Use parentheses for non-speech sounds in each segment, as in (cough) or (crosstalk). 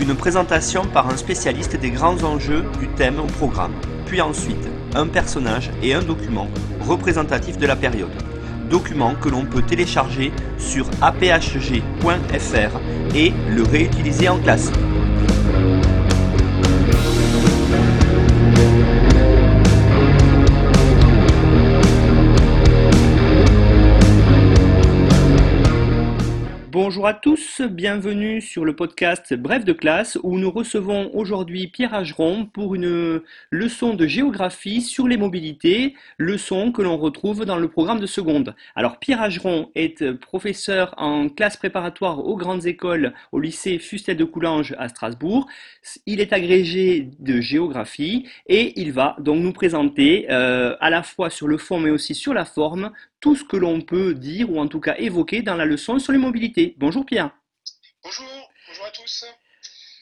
une présentation par un spécialiste des grands enjeux du thème au programme, puis ensuite un personnage et un document représentatif de la période. Document que l'on peut télécharger sur aphg.fr et le réutiliser en classe. Bonjour à tous, bienvenue sur le podcast Bref de classe où nous recevons aujourd'hui Pierre Ageron pour une leçon de géographie sur les mobilités, leçon que l'on retrouve dans le programme de seconde. Alors Pierre Ageron est professeur en classe préparatoire aux grandes écoles au lycée Fustel de Coulanges à Strasbourg. Il est agrégé de géographie et il va donc nous présenter euh, à la fois sur le fond mais aussi sur la forme tout ce que l'on peut dire ou en tout cas évoquer dans la leçon sur les mobilités. Bonjour Pierre. Bonjour, bonjour à tous.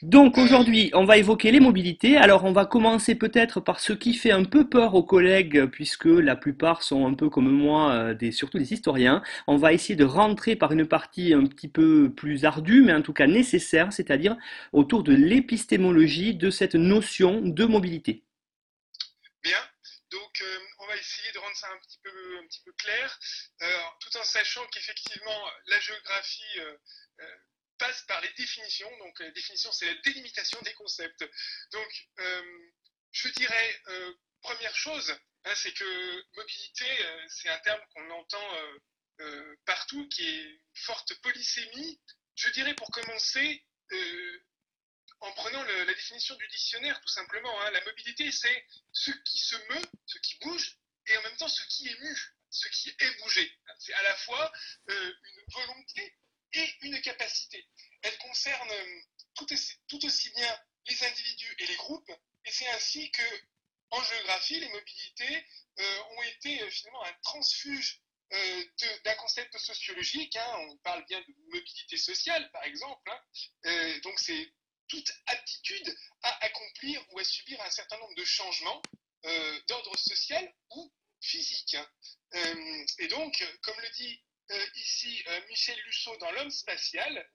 Donc aujourd'hui, on va évoquer les mobilités. Alors on va commencer peut-être par ce qui fait un peu peur aux collègues, puisque la plupart sont un peu comme moi, euh, des, surtout des historiens. On va essayer de rentrer par une partie un petit peu plus ardue, mais en tout cas nécessaire, c'est-à-dire autour de l'épistémologie de cette notion de mobilité. Bien, donc euh, va essayer de rendre ça un petit peu, clair, euh, tout en sachant qu'effectivement la géographie euh, euh, passe par les définitions. Donc la définition, c'est la délimitation des concepts. Donc je dirais, première chose, hein, c'est que mobilité, c'est un terme qu'on entend partout, qui est forte polysémie. Je dirais pour commencer, en prenant la définition du dictionnaire, tout simplement, hein, la mobilité, c'est ce qui se meut, ce qui bouge, et en même temps ce qui est mu, ce qui est bougé. C'est à la fois euh, une volonté et une capacité. Elle concerne euh, tout aussi, bien les individus et les groupes, et c'est ainsi que, en géographie, les mobilités euh, ont été finalement un transfuge d'un concept sociologique. hein. On parle bien de mobilité sociale, par exemple. hein. Donc c'est toute aptitude à accomplir ou à subir un certain nombre de changements euh, d'ordre social ou physique. Euh, et donc, comme le dit euh, ici Michel Lusseau dans L'homme spatial,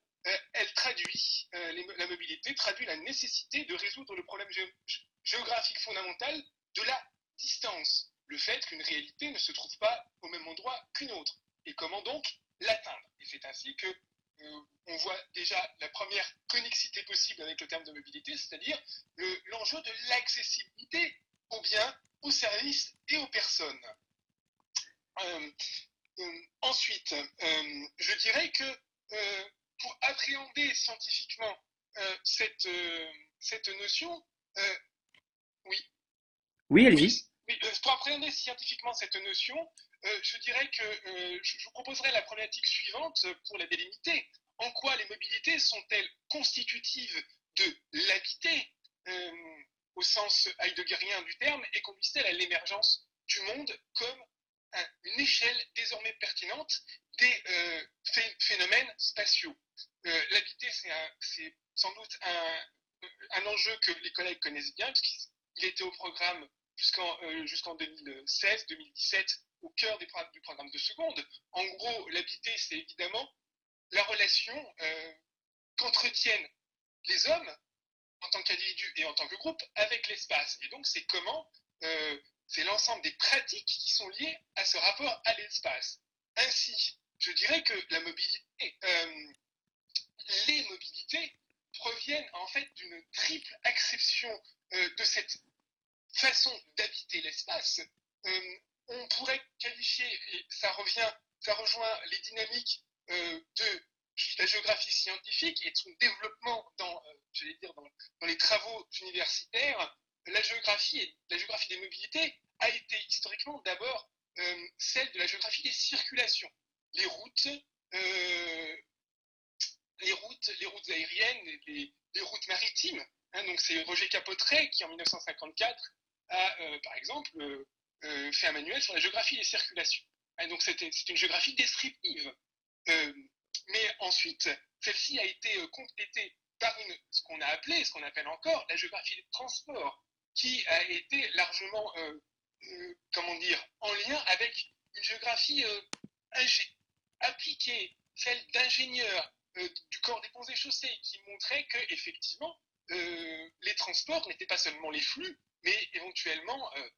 elle traduit, la mobilité traduit la nécessité de résoudre le problème gé- gé- géographique fondamental de la distance, le fait qu'une réalité ne se trouve pas au même endroit qu'une autre, et comment donc l'atteindre? Et c'est ainsi que on voit déjà la première connexité possible avec le terme de mobilité, c'est-à-dire le- l'enjeu de l'accessibilité aux biens, aux services et aux personnes. Euh, euh, ensuite, euh, je dirais que pour appréhender scientifiquement cette, cette notion, euh, Oui, allez-y. oui, oui, pour appréhender scientifiquement cette notion, euh, je dirais que euh, je, vous proposerai la problématique suivante pour la délimiter. En quoi les mobilités sont-elles constitutives de l'habité euh, au sens heideggerien du terme et conduisent-elles à l'émergence du monde comme un- une échelle désormais pertinente des phé- phénomènes spatiaux? L'habité, c'est sans doute un, enjeu que les collègues connaissent bien, puisqu'il était au programme jusqu'en 2016-2017 au cœur du programme de seconde. En gros, l'habité, c'est évidemment la relation euh, qu'entretiennent les hommes en tant qu'individus et en tant que groupe avec l'espace. Et donc, c'est comment, euh, c'est l'ensemble des pratiques qui sont liées à ce rapport à l'espace. Ainsi, je dirais que la mobilité, euh, les mobilités proviennent en fait d'une triple acception de cette façon d'habiter l'espace. On pourrait qualifier, et ça revient, ça rejoint les dynamiques euh, de la géographie scientifique et de son développement dans, euh, j'allais dire, dans, les travaux universitaires, la géographie, la géographie des mobilités a été historiquement d'abord euh, celle de la géographie des circulations. Les routes, les routes, les routes aériennes, les, les routes maritimes. Hein. donc c'est Roger Capotret qui en 1954 a, par exemple, fait un manuel sur la géographie des circulations. Hein. donc c'est une géographie descriptive. mais ensuite, celle-ci a été complétée par une, ce qu'on a appelé, ce qu'on appelle encore la géographie des transports, qui a été largement, comment dire, en lien avec une géographie appliquée, celle d'ingénieurs euh, du corps des ponts et chaussées, qui montrait que effectivement euh, les transports n'étaient pas seulement les flux, mais éventuellement euh,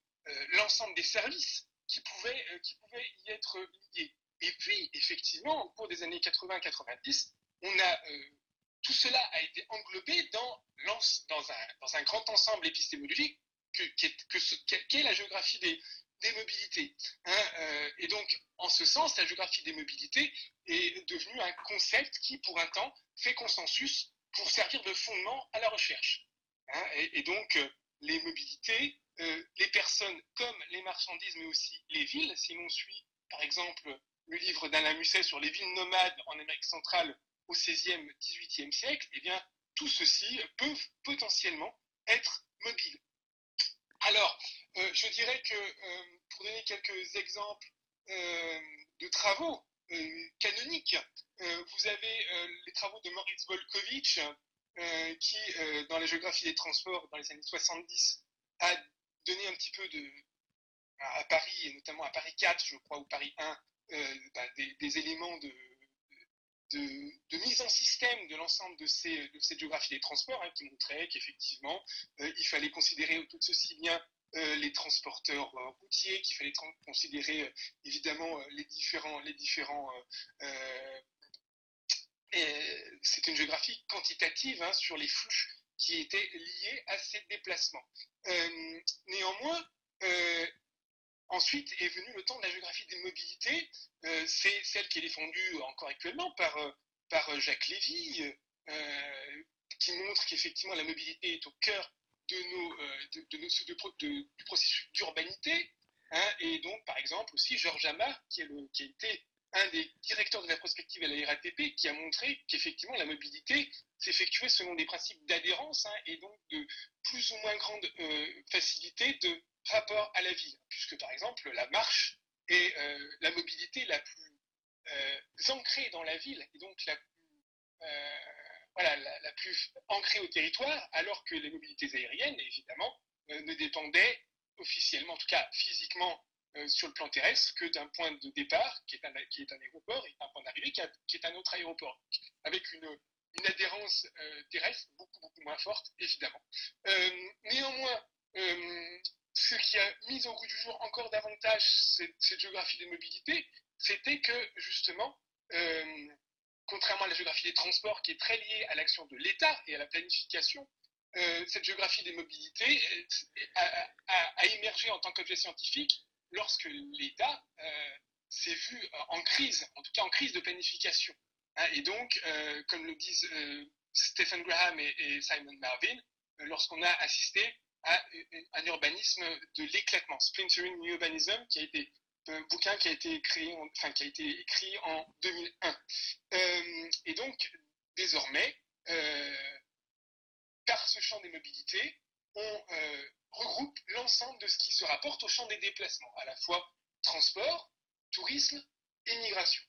l'ensemble des services qui pouvaient, qui pouvaient y être liés. Et puis, effectivement, au cours des années 80-90, on a tout cela a été englobé dans, dans, un, dans un grand ensemble épistémologique qu'est que, la géographie des, des mobilités. Hein, euh, et donc, en ce sens, la géographie des mobilités est devenue un concept qui, pour un temps, fait consensus pour servir de fondement à la recherche. Hein, et, donc, euh, les mobilités, euh, les personnes comme les marchandises, mais aussi les villes, si l'on suit, par exemple, le livre d'Alain Musset sur les villes nomades en Amérique centrale au XVIe, XVIIIe siècle, eh bien, tout ceci peut potentiellement être mobile. Alors, euh, je dirais que, euh, pour donner quelques exemples euh, de travaux canoniques, vous avez les travaux de Moritz Volkovitch, qui, dans la géographie des transports dans les années 70, a donné un petit peu de, à Paris, et notamment à Paris 4, je crois, ou Paris 1, bah, des, éléments de, de, mise en système de l'ensemble de, ces, de cette géographie des transports, hein, qui montrait qu'effectivement, il fallait considérer tout ceci bien euh, les transporteurs euh, routiers, qu'il fallait considérer euh, évidemment les différents, les différents c'est une géographie quantitative hein, sur les flux qui étaient liés à ces déplacements. néanmoins, ensuite est venu le temps de la géographie des mobilités. c'est celle qui est défendue encore actuellement par, par Jacques Lévy, qui montre qu'effectivement la mobilité est au cœur de nos, euh, de, du processus d'urbanité. Hein, et donc, par exemple, aussi Georges Amar, qui, qui a été un des directeurs de la prospective à la RATP, qui a montré qu'effectivement la mobilité s'effectuait selon des principes d'adhérence hein, et donc de plus ou moins grande euh, facilité de rapport à la ville. Puisque, par exemple, la marche est euh, la mobilité la plus ancrée dans la ville et donc la plus ancrée au territoire, alors que les mobilités aériennes, évidemment, euh, ne dépendaient officiellement, en tout cas physiquement, euh, sur le plan terrestre, que d'un point de départ, qui est un, qui est un aéroport, et d'un point d'arrivée, qui, est un autre aéroport, avec une, une adhérence euh, terrestre beaucoup, beaucoup moins forte, évidemment. néanmoins, ce qui a mis au goût du jour encore davantage cette, géographie des mobilités, c'était que, justement, contrairement à la géographie des transports qui est très liée à l'action de l'État et à la planification, euh, cette géographie des mobilités euh, a, émergé en tant qu'objet scientifique lorsque l'État euh, s'est vu en crise, en tout cas en crise de planification. Hein, et donc, comme le disent Stephen Graham et, Simon Marvin, lorsqu'on a assisté à un urbanisme de l'éclatement, Splintering Urbanism, qui a été un bouquin qui a été écrit, enfin, qui a écrit en 2001. Euh, et donc, désormais, euh, par ce champ des mobilités, on euh, regroupe l'ensemble de ce qui se rapporte au champ des déplacements, à la fois transport, tourisme et migration.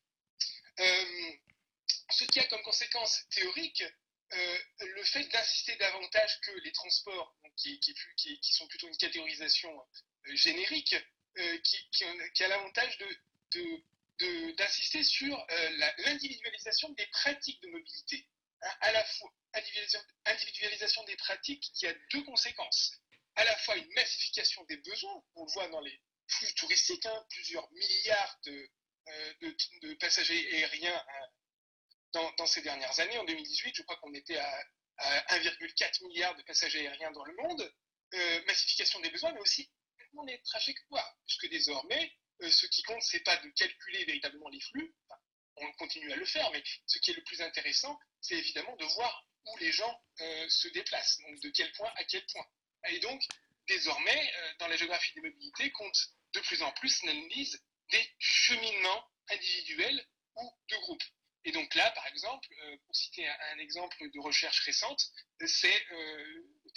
ce qui a comme conséquence théorique le fait d'insister davantage que les transports, qui, sont plutôt une catégorisation générique, euh, qui, a l'avantage d'insister sur euh, l'individualisation des pratiques de mobilité. Hein, à la fois, individualisation, des pratiques qui a deux conséquences. À la fois une massification des besoins, on le voit dans les flux touristiques, hein, plusieurs milliards de, euh, passagers aériens hein, dans, ces dernières années. En 2018, je crois qu'on était à, 1,4 milliard de passagers aériens dans le monde. massification des besoins, mais aussi des trajectoires, puisque désormais, euh, ce qui compte, c'est pas de calculer véritablement les flux, on continue à le faire, mais ce qui est le plus intéressant, c'est évidemment de voir où les gens euh, se déplacent, donc de quel point à quel point. Et donc, désormais, euh, dans la géographie des mobilités, compte de plus en plus l'analyse des cheminements individuels ou de groupes. et donc là, par exemple, pour citer un, exemple de recherche récente, c'est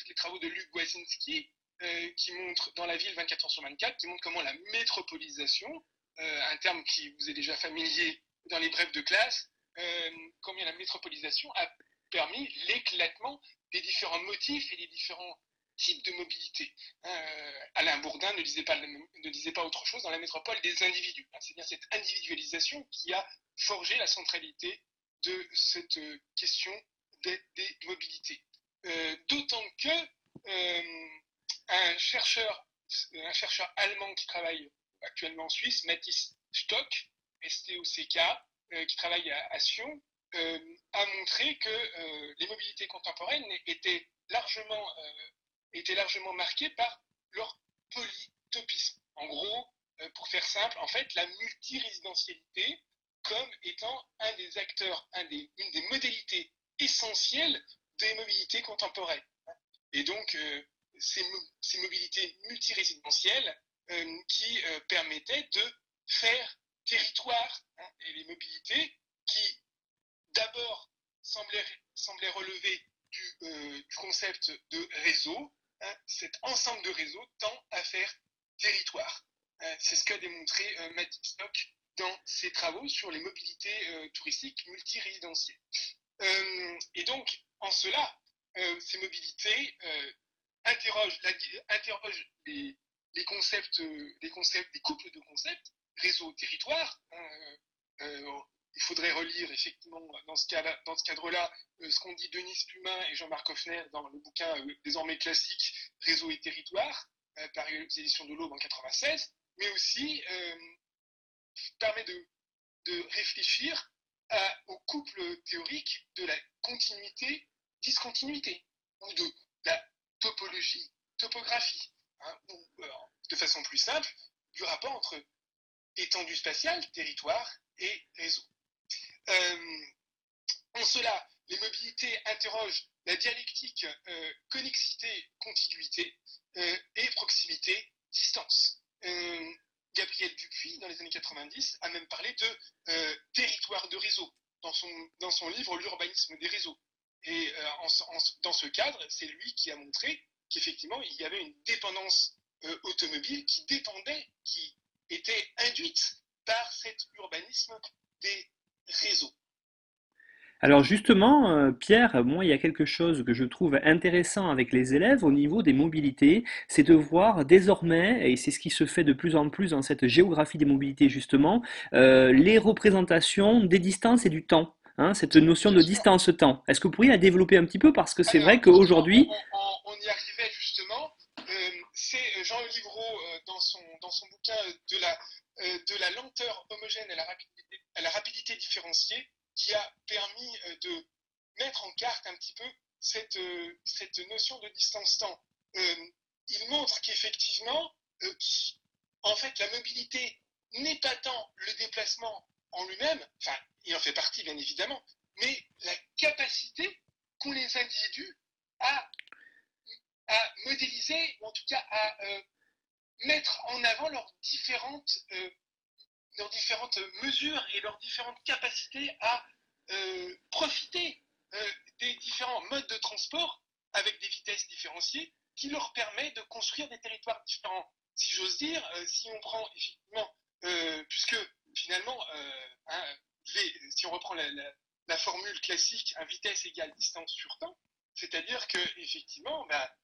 les travaux de Luc Wazinski qui montrent dans la ville 24 heures sur 24, qui montrent comment la métropolisation, un terme qui vous est déjà familier dans les brèves de classe, combien la métropolisation a permis l'éclatement des différents motifs et des différents types de mobilité. Euh, Alain Bourdin ne disait, pas, autre chose dans la métropole des individus. Hein, c'est bien cette individualisation qui a forgé la centralité de cette euh, question des, mobilités. Euh, d'autant que un, chercheur, un chercheur allemand qui travaille actuellement en Suisse, Mathis Stock, STOCK, qui travaille à, à Sion, a montré que les mobilités contemporaines étaient largement étaient largement marqués par leur polytopisme. En gros, euh, pour faire simple, en fait, la multirésidentialité comme étant un des acteurs, un des, une des modalités essentielles des mobilités contemporaines. Et donc, euh, ces, mobilités multirésidentielles euh, qui permettaient de faire territoire, hein, et les mobilités qui d'abord semblaient, semblaient, relever du concept de réseau, Hein, cet ensemble de réseaux tend à faire territoire. Hein, c'est ce qu'a démontré euh, Stock dans ses travaux sur les mobilités euh, touristiques multirésidentielles. Euh, et donc, en cela, ces mobilités interrogent, les, concepts, les concepts, des couples de concepts, réseau-territoire. Hein, il faudrait relire effectivement dans ce, cadre-là euh, ce qu'ont dit Denis Pumin et Jean-Marc Hoffner dans le bouquin euh, désormais classique Réseau et territoire, euh, paru aux éditions de l'Aube en 96, mais aussi permet de, réfléchir au couple théorique de la continuité-discontinuité, ou de la topologie-topographie, hein, ou de façon plus simple, du rapport entre étendue spatiale, territoire et réseau. Euh, en cela, les mobilités interrogent la dialectique euh, connexité-contiguïté euh, et proximité-distance. Gabriel Dupuis, dans les années 90, a même parlé de territoire de réseau dans son, livre L'urbanisme des réseaux. Et dans ce cadre, c'est lui qui a montré qu'effectivement, il y avait une dépendance automobile qui dépendait, qui était induite par cet urbanisme des réseau. Alors justement, euh, Pierre, moi, il y a quelque chose que je trouve intéressant avec les élèves au niveau des mobilités, c'est de voir désormais, et c'est ce qui se fait de plus en plus dans cette géographie des mobilités justement, euh, les représentations des distances et du temps. Hein, cette notion de distance-temps. Est-ce que vous pourriez la développer un petit peu? Parce que c'est vrai qu'aujourd'hui... On, y arrivait justement. Euh, c'est Jean Livreau dans, son, dans son bouquin de la, de la lenteur homogène et la rapidité la rapidité différenciée qui a permis euh, de mettre en carte un petit peu cette, euh, cette notion de distance-temps. Euh, il montre qu'effectivement, en fait, la mobilité n'est pas tant le déplacement en lui-même, enfin, il en fait partie bien évidemment, mais la capacité qu'ont les individus à, à modéliser, ou en tout cas à mettre en avant leurs différentes leurs différentes mesures et leurs différentes capacités à euh, profiter euh, des différents modes de transport avec des vitesses différenciées qui leur permet de construire des territoires différents. Si j'ose dire, euh, si on prend effectivement, puisque finalement, hein, si on reprend la, formule classique, un vitesse égale distance sur temps, c'est-à-dire que effectivement, bah,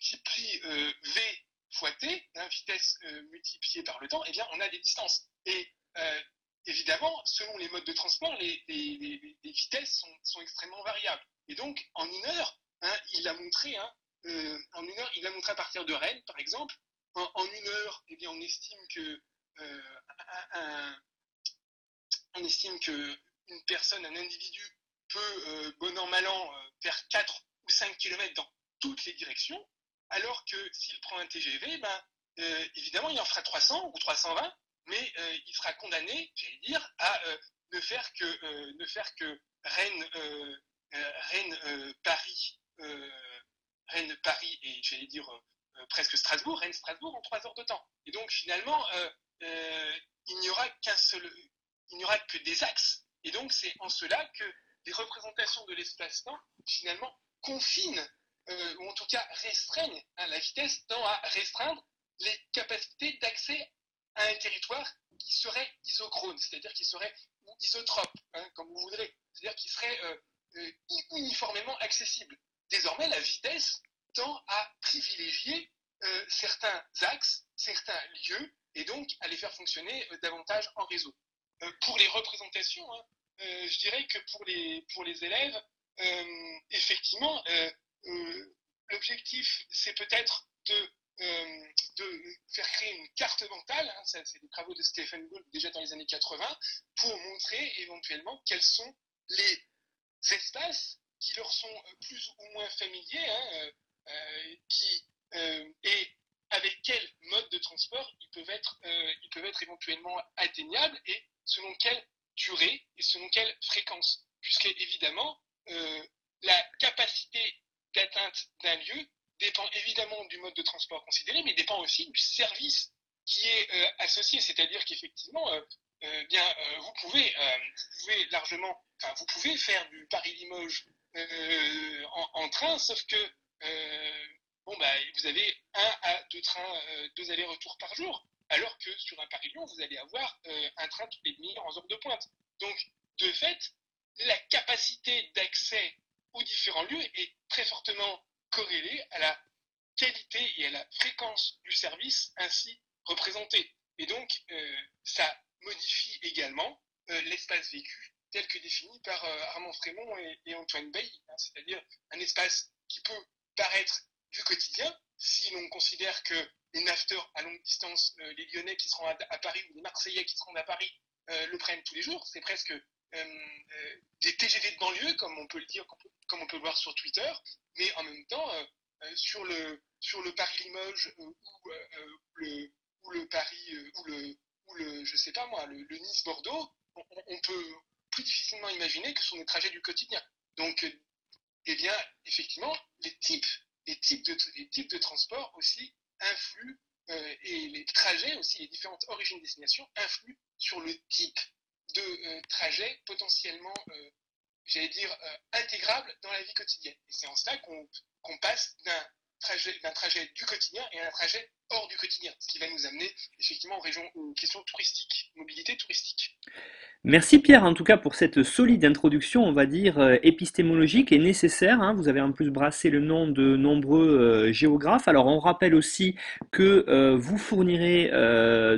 qui pris V fois t, hein, vitesse euh, multipliée par le temps, eh bien, on a des distances. Et euh, évidemment, selon les modes de transport, les, vitesses sont, extrêmement variables. Et donc, en une heure, hein, il a montré, hein, euh, en une heure, il a montré à partir de Rennes, par exemple, en, une heure, eh bien, on estime que on estime que une personne, un individu peut, bon an, mal an, faire 4 ou 5 km dans toutes les directions alors que s'il prend un TGV, ben, euh, évidemment, il en fera 300 ou 320, mais euh, il sera condamné, j'allais dire, à euh, ne faire que, ne faire que Rennes, Rennes Paris, Rennes Paris et j'allais dire presque Strasbourg, Rennes Strasbourg en 3 heures de temps. Et donc finalement, il n'y aura qu'un seul, il n'y aura que des axes Et donc, c'est en cela que les représentations de l'espace-temps, finalement, confinent, euh, ou en tout cas restreignent, hein, la vitesse tend à restreindre les capacités d'accès à un territoire qui serait isochrone, c'est-à-dire qui serait isotrope, hein, comme vous voudrez, c'est-à-dire qui serait euh, euh, uniformément accessible. Désormais, la vitesse tend à privilégier certains axes, certains lieux, et donc à les faire fonctionner davantage en réseau. pour les représentations, hein, je dirais que pour les, pour les élèves, effectivement, l'objectif, c'est peut-être de, de, faire créer une carte mentale, hein, c'est des travaux de Stephen Gould déjà dans les années 80, pour montrer éventuellement quels sont les espaces qui leur sont plus ou moins familiers, hein, qui, et avec quel mode de transport ils peuvent être, ils peuvent être éventuellement atteignables et selon quel durée et selon quelle fréquence. Puisque, évidemment, euh, la capacité d'atteinte d'un lieu dépend évidemment du mode de transport considéré, mais dépend aussi du service qui est euh, associé. C'est-à-dire qu'effectivement, euh, bien, vous, pouvez, largement, enfin, vous pouvez faire du Paris-Limoges en, train, sauf que bon, bah, vous avez un à deux trains, deux allers-retours par jour alors que sur un Paris-Lyon, vous allez avoir euh, un train toutes les demi en heure de pointe. Donc, de fait, la capacité d'accès aux différents lieux est très fortement corrélée à la qualité et à la fréquence du service ainsi représenté. Et donc, euh, ça modifie également euh, l'espace vécu tel que défini par Armand Frémont et, Antoine Bailly, hein, c'est-à-dire un espace qui peut paraître du quotidien si l'on considère que les nafteurs à longue distance, euh, les Lyonnais qui seront à, Paris ou les Marseillais qui seront à Paris euh, le prennent tous les jours. C'est presque euh, des TGV de banlieue, comme on peut le dire, comme on peut le voir sur Twitter, mais en même temps, sur le, sur le Paris-Limoges ou, le, ou le Paris, ou le, ou le, je sais pas moi, le, Nice-Bordeaux, on, peut plus difficilement imaginer que sont des trajets du quotidien. Donc, eh bien, effectivement, les types, les types de, les types de transport aussi influent, euh, et les trajets aussi, les différentes origines destination influent sur le type de euh, trajet potentiellement, euh, j'allais dire, intégrable dans la vie quotidienne. Et c'est en cela qu'on passe d'un trajet, trajet du quotidien et à un trajet hors du quotidien, ce qui va nous amener effectivement aux, régions, aux questions touristiques, mobilité touristique. Merci Pierre, en tout cas pour cette solide introduction, on va dire euh, épistémologique et nécessaire. Hein. Vous avez en plus brassé le nom de nombreux euh, géographes. Alors on rappelle aussi que euh, vous fournirez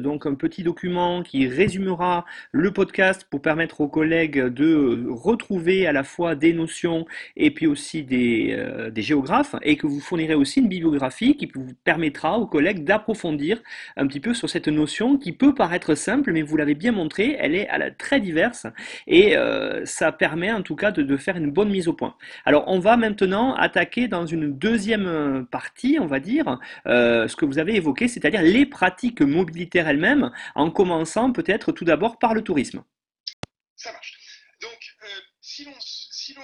donc un petit document qui résumera le podcast pour permettre aux collègues de retrouver à la fois des notions et puis aussi des, des géographes et que vous fournirez aussi une bibliographie qui vous permettra aux collègues d'approfondir un petit peu sur cette notion qui peut paraître simple, mais vous l'avez bien montré, elle est très diverses et euh, ça permet en tout cas de, faire une bonne mise au point. Alors on va maintenant attaquer dans une deuxième partie, on va dire, euh, ce que vous avez évoqué, c'est-à-dire les pratiques mobilitaires elles-mêmes, en commençant peut-être tout d'abord par le tourisme. Ça marche. Donc euh, si l'on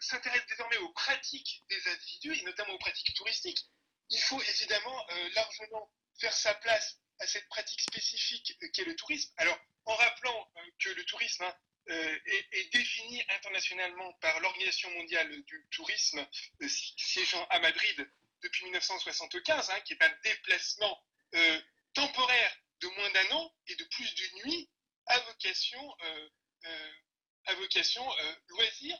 s'intéresse désormais aux pratiques des individus, et notamment aux pratiques touristiques, il faut évidemment largement faire sa place à cette pratique spécifique qu'est le tourisme. Alors, en rappelant euh, que le tourisme hein, euh, est, défini internationalement par l'Organisation mondiale du tourisme, euh, siégeant à Madrid depuis 1975, hein, qui est un déplacement temporaire de moins d'un an et de plus d'une nuit à vocation, à vocation loisir,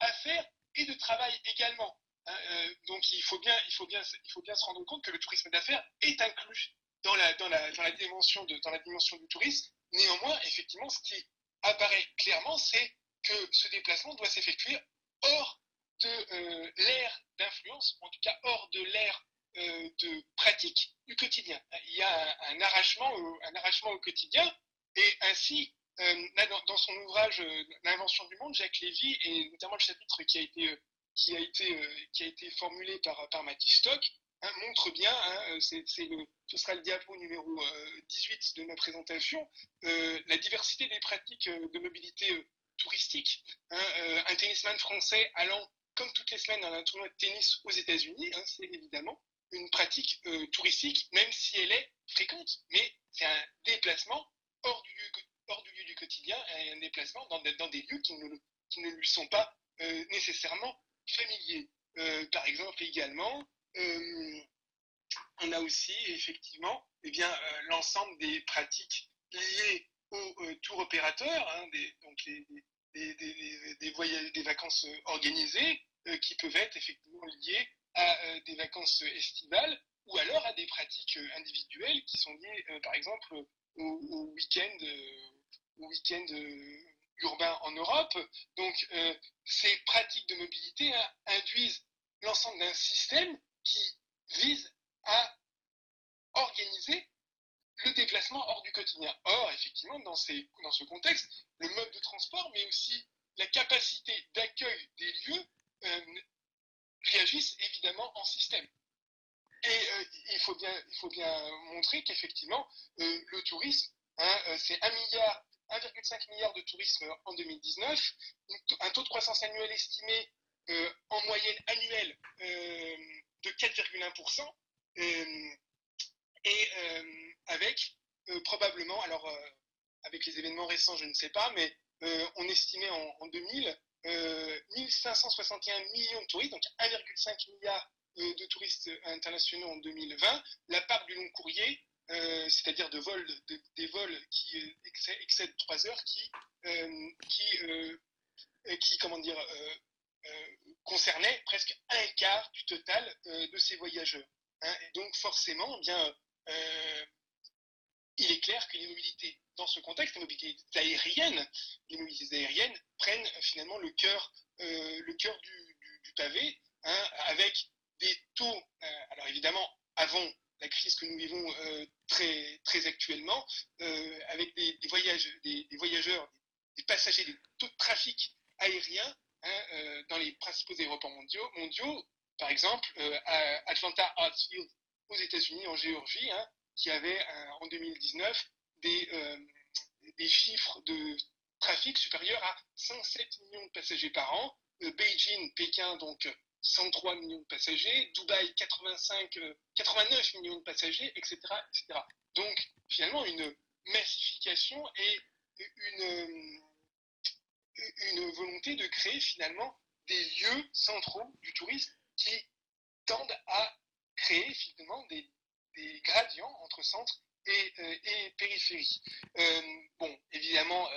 affaires et de travail également. Hein, donc il faut, bien, il, faut bien, il faut bien se rendre compte que le tourisme d'affaires est inclus dans la, dans la, dans la, dimension, de, dans la dimension du tourisme Néanmoins, effectivement, ce qui apparaît clairement, c'est que ce déplacement doit s'effectuer hors de euh, l'ère d'influence, en tout cas hors de l'ère euh, de pratique du quotidien. Il y a un, arrachement, au, un arrachement au quotidien, et ainsi, euh, dans, son ouvrage L'invention du monde, Jacques Lévy, et notamment le chapitre qui a été, qui a été, qui a été formulé par, par Matisse Stock, Hein, montre bien, hein, euh, c'est, ce sera le diapo numéro 18 euh, de ma présentation, euh, la diversité des pratiques de mobilité touristique. Hein, un tennisman français allant, comme toutes les semaines, dans un tournoi de tennis aux États-Unis, c'est évidemment une pratique touristique, même si elle est fréquente. Mais c'est un déplacement hors du lieu, hors du, lieu du quotidien un déplacement dans, des lieux qui ne, lui sont pas nécessairement familiers. par exemple, également, on a aussi effectivement eh bien, l'ensemble des pratiques liées au tour opérateur, hein, des, donc des, voyages, des vacances organisées qui peuvent être effectivement liées à des vacances estivales ou alors à des pratiques euh, individuelles qui sont liées, euh, par exemple, au, week-end au week-end euh, urbain en Europe. Donc, ces pratiques de mobilité hein, induisent l'ensemble d'un système qui vise à organiser le déplacement hors du quotidien. Or, effectivement, dans, ces, dans ce contexte, le mode de transport, mais aussi la capacité d'accueil des lieux réagissent évidemment en système. Et euh, il, faut bien, il faut bien montrer qu'effectivement, euh, le tourisme, hein, euh, c'est 1 milliard, 1,5 milliard de tourisme en 2019, un taux de croissance annuel estimé en moyenne annuelle de 4,1%, et avec probablement, alors avec les événements récents, je ne sais pas, mais on estimait en, en 2000 1561 millions de touristes, donc 1,5 milliard de touristes internationaux en 2020, la part du long courrier, euh, c'est-à-dire de des vols qui euh, excèdent 3 heures, qui, euh, qui, qui comment dire, concernait presque un quart du total de ces voyageurs. Hein. Et donc forcément, eh bien, il est clair que les mobilités, dans ce contexte, les mobilités aériennes, les mobilités aériennes prennent finalement le cœur, le cœur du, du, pavé, hein, avec des taux, alors évidemment, avant la crise que nous vivons euh, très, très actuellement, euh, avec des, voyages, des, voyageurs, des passagers, des taux de trafic aérien hein, dans les principaux aéroports mondiaux, par exemple à Atlanta Hartsfield aux États-Unis, en Géorgie, hein, qui avait en 2019 des, des chiffres de trafic supérieurs à 107 millions de passagers par an. Beijing, Pékin, donc 103 millions de passagers, Dubaï 85, 89 euh, millions de passagers, etc., etc. Donc finalement une massification et une, euh, une volonté de créer finalement des lieux centraux du tourisme qui tendent à créer finalement des, gradients entre centre et, euh, périphérie. bon, évidemment,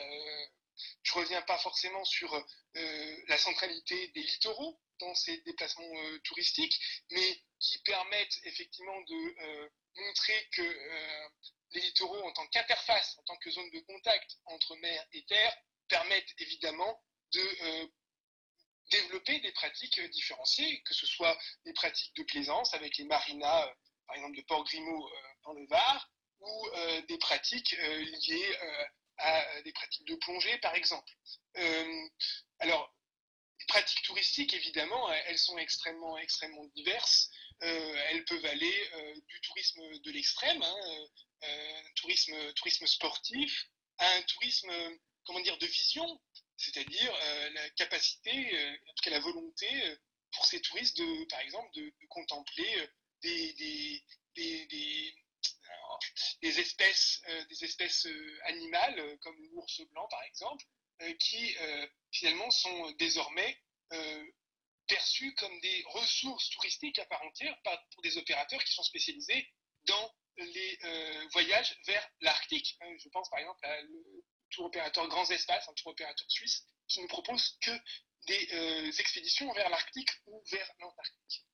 je ne reviens pas forcément sur la centralité des littoraux, dans déplacements euh, touristiques, mais qui permettent effectivement de euh, montrer que euh, les littoraux en tant qu'interface, en tant que zone de contact entre mer et terre, permettent évidemment de développer des pratiques différenciées, que ce soit des pratiques de plaisance avec les marinas, par exemple de Port-Grimaud dans le Var, ou des pratiques liées à des pratiques de plongée, par exemple. alors, les pratiques touristiques, évidemment, elles sont extrêmement, extrêmement diverses. Euh, elles peuvent aller euh, du tourisme de l'extrême, hein, euh, tourisme, tourisme sportif, à un tourisme, comment dire, de vision, c'est-à-dire la capacité, en tout cas la volonté pour ces touristes, de, par exemple, de, contempler des, espèces, des espèces animales, comme l'ours blanc par exemple, qui finalement sont désormais euh, perçus comme des ressources touristiques à part entière pour des opérateurs qui sont spécialisés dans les euh, voyages vers l'Arctique. Je pense par exemple à le tour opérateur Grands Espaces, un tour opérateur suisse, qui ne propose que des euh, expéditions vers l'Arctique ou vers l'Antarctique.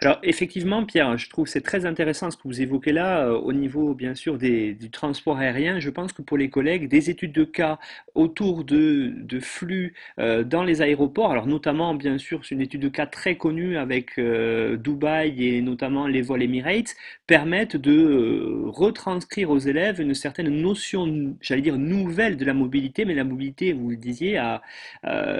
Alors effectivement, Pierre, je trouve c'est très intéressant ce que vous évoquez là euh, au niveau bien sûr des, du transport aérien. Je pense que pour les collègues, des études de cas autour de, flux euh, dans les aéroports, alors notamment bien sûr c'est une étude de cas très connue avec euh, Dubaï et notamment les vols Emirates, permettent de retranscrire aux élèves une certaine notion, j'allais dire nouvelle de la mobilité, mais la mobilité, vous le disiez, à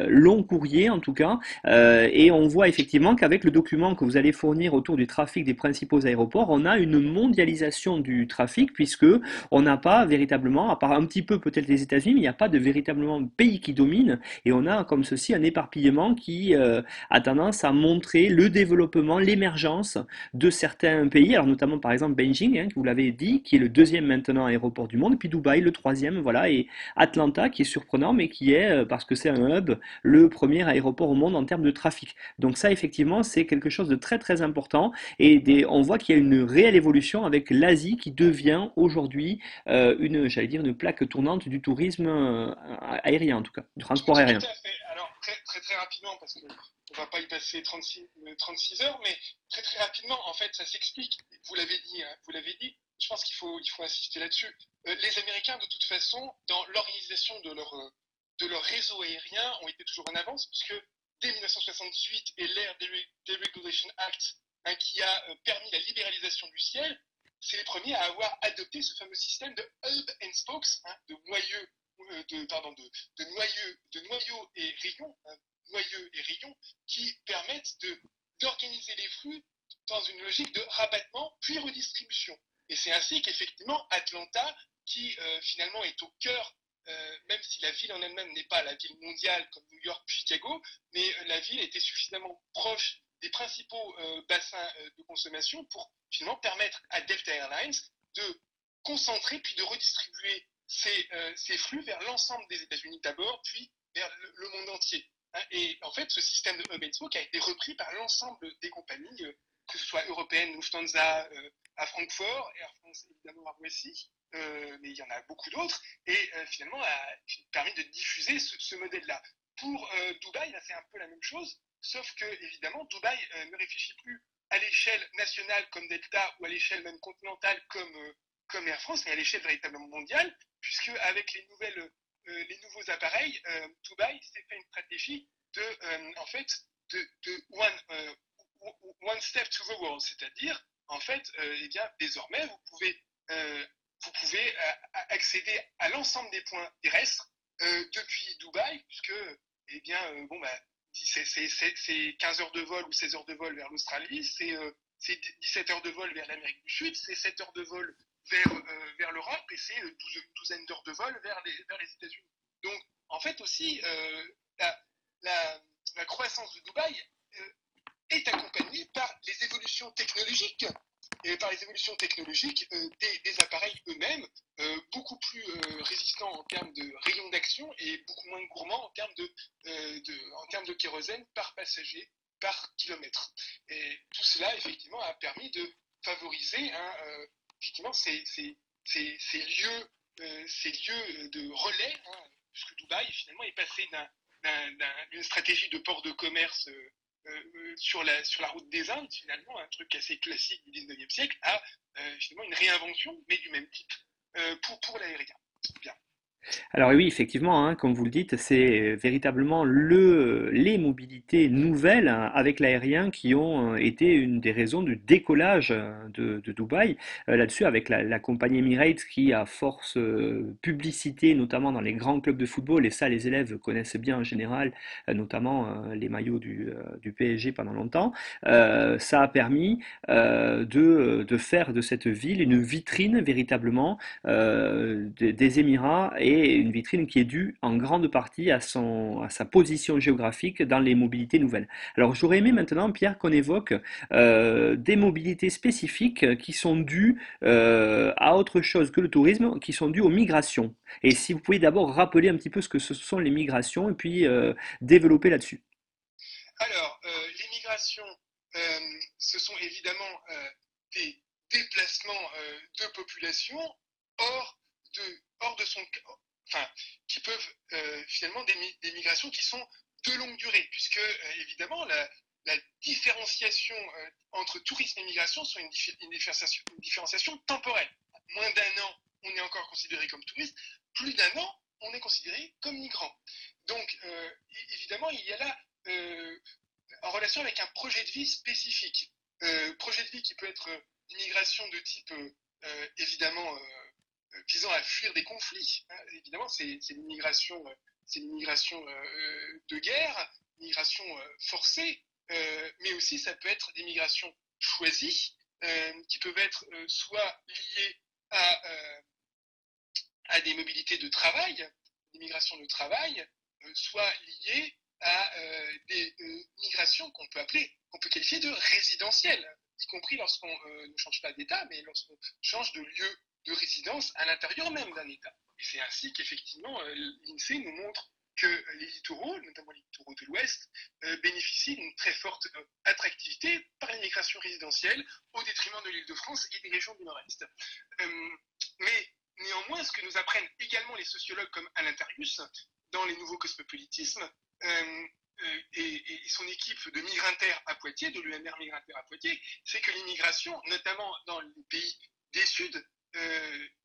long courrier en tout cas. et on voit effectivement qu'avec le document que vous vous allez fournir autour du trafic des principaux aéroports, on a une mondialisation du trafic puisque on n'a pas véritablement, à part un petit peu peut-être les États-Unis, mais il n'y a pas de véritablement pays qui domine et on a comme ceci un éparpillement qui euh, a tendance à montrer le développement, l'émergence de certains pays, alors notamment par exemple Beijing, hein, vous l'avez dit, qui est le deuxième maintenant aéroport du monde, puis Dubaï le troisième, voilà, et Atlanta qui est surprenant mais qui est, euh, parce que c'est un hub, le premier aéroport au monde en termes de trafic. Donc ça effectivement c'est quelque chose de très très important et des, on voit qu'il y a une réelle évolution avec l'Asie qui devient aujourd'hui euh, une, j'allais dire, une plaque tournante du tourisme euh, aérien en tout cas, du transport aérien. Alors très, très très rapidement parce qu'on ne va pas y passer 36, 36 heures, mais très très rapidement en fait ça s'explique. Vous l'avez dit, hein, vous l'avez dit. Je pense qu'il faut, il faut insister là-dessus. les Américains, de toute façon, dans l'organisation de leur, de leur réseau aérien, ont été toujours en avance, puisque dès 1978 et l'ère Deregulation Act hein, qui a euh, permis la libéralisation du ciel, c'est les premiers à avoir adopté ce fameux système de hub and spokes, hein, de noyeux, euh, noyaux et rayons, hein, et rayons, qui permettent d'organiser les flux dans une logique de rabattement puis redistribution. Et c'est ainsi qu'effectivement Atlanta, qui euh, finalement est au cœur euh, même si la ville en elle-même n'est pas la ville mondiale comme New York puis Chicago, mais euh, la ville était suffisamment proche des principaux euh, bassins de consommation pour finalement permettre à Delta Airlines de concentrer puis de redistribuer ces, flux vers l'ensemble des États-Unis d'abord, puis vers le, monde entier. Hein. et en fait, ce système de hub and spoke a été repris par l'ensemble des compagnies, que ce soit européennes, Lufthansa à Francfort, Air France évidemment à Roissy, euh, mais il y en a beaucoup d'autres, et euh, finalement a permis de diffuser ce, modèle-là. Pour euh, Dubaï, c'est un peu la même chose, sauf que évidemment, Dubaï ne réfléchit plus à l'échelle nationale comme Delta ou à l'échelle même continentale comme, comme Air France, mais à l'échelle véritablement mondiale, puisque avec les, nouvelles, les nouveaux appareils, Dubaï s'est fait une stratégie de, en fait, de one, one, step to the world, c'est-à-dire, en fait, eh bien, désormais, vous pouvez vous pouvez euh, accéder à l'ensemble des points terrestres euh, depuis Dubaï, puisque eh bien, euh, bon, bah, c'est 15 heures de vol ou 16 heures de vol vers l'Australie, c'est 17 heures de vol vers l'Amérique du Sud, c'est 7 heures de vol vers, vers l'Europe et c'est une douzaine d'heures de vol vers les, vers les États-Unis. Donc, en fait, aussi, la, croissance de Dubaï est accompagnée par les évolutions technologiques et par les évolutions technologiques euh, des, appareils eux-mêmes, euh, beaucoup plus euh, résistants en termes de rayons d'action et beaucoup moins gourmands en termes de, en termes de kérosène par passager par kilomètre. Et tout cela, effectivement, a permis de favoriser effectivement, ces, ces, ces, lieux, ces lieux de relais, hein, puisque Dubaï, finalement, est passé d'une stratégie de port de commerce euh, euh, sur, la, sur la route des Indes, finalement, un truc assez classique du 19e siècle, à euh, finalement une réinvention, mais du même type, pour, pour l'aérien. Bien. Alors oui, effectivement, hein, comme vous le dites, c'est véritablement le, les mobilités nouvelles hein, avec l'aérien qui ont euh, été une des raisons du décollage euh, de, Dubaï. Euh, là-dessus, avec la, compagnie Emirates qui, à force publicité, notamment dans les grands clubs de football, et ça les élèves connaissent bien en général, notamment les maillots du, PSG pendant longtemps, ça a permis de, de, faire de cette ville une vitrine véritablement des, des Émirats et une vitrine qui est due en grande partie à, son, à sa position géographique dans les mobilités nouvelles. Alors j'aurais aimé maintenant, Pierre, qu'on évoque euh, des mobilités spécifiques qui sont dues euh, à autre chose que le tourisme, qui sont dues aux migrations. Et si vous pouvez d'abord rappeler un petit peu ce que ce sont les migrations et puis euh, développer là-dessus. Alors, les migrations, ce sont évidemment des déplacements de population hors de, hors de son, enfin, qui peuvent euh, finalement des, migrations qui sont de longue durée, puisque euh, évidemment la, différenciation euh, entre tourisme et migration sont une, différenciation, temporelle. Moins d'un an, on est encore considéré comme touriste, plus d'un an, on est considéré comme migrant. Donc évidemment, il y a là en relation avec un projet de vie spécifique. projet de vie qui peut être une migration de type évidemment visant à fuir des conflits. Hein. Évidemment, c'est une migration, c'est euh, euh, de guerre, migration euh, forcée, mais aussi ça peut être des migrations choisies, qui peuvent être soit liées à, à des mobilités de travail, des migrations de travail, soit liées à des migrations qu'on peut appeler, qu'on peut qualifier de résidentielles, y compris lorsqu'on ne change pas d'État, mais lorsqu'on change de lieu de résidence à l'intérieur même d'un État. Et c'est ainsi qu'effectivement, l'INSEE nous montre que les littoraux, notamment les littoraux de l'Ouest, euh, bénéficient d'une très forte euh, attractivité par l'immigration résidentielle au détriment de l'île de France et des régions du Nord-Est. Euh, mais néanmoins, ce que nous apprennent également les sociologues comme Alain Tarius dans les nouveaux cosmopolitismes, et, son équipe de migrantaires à Poitiers, de l'UMR migrantaire à Poitiers, c'est que l'immigration, notamment dans les pays des Suds,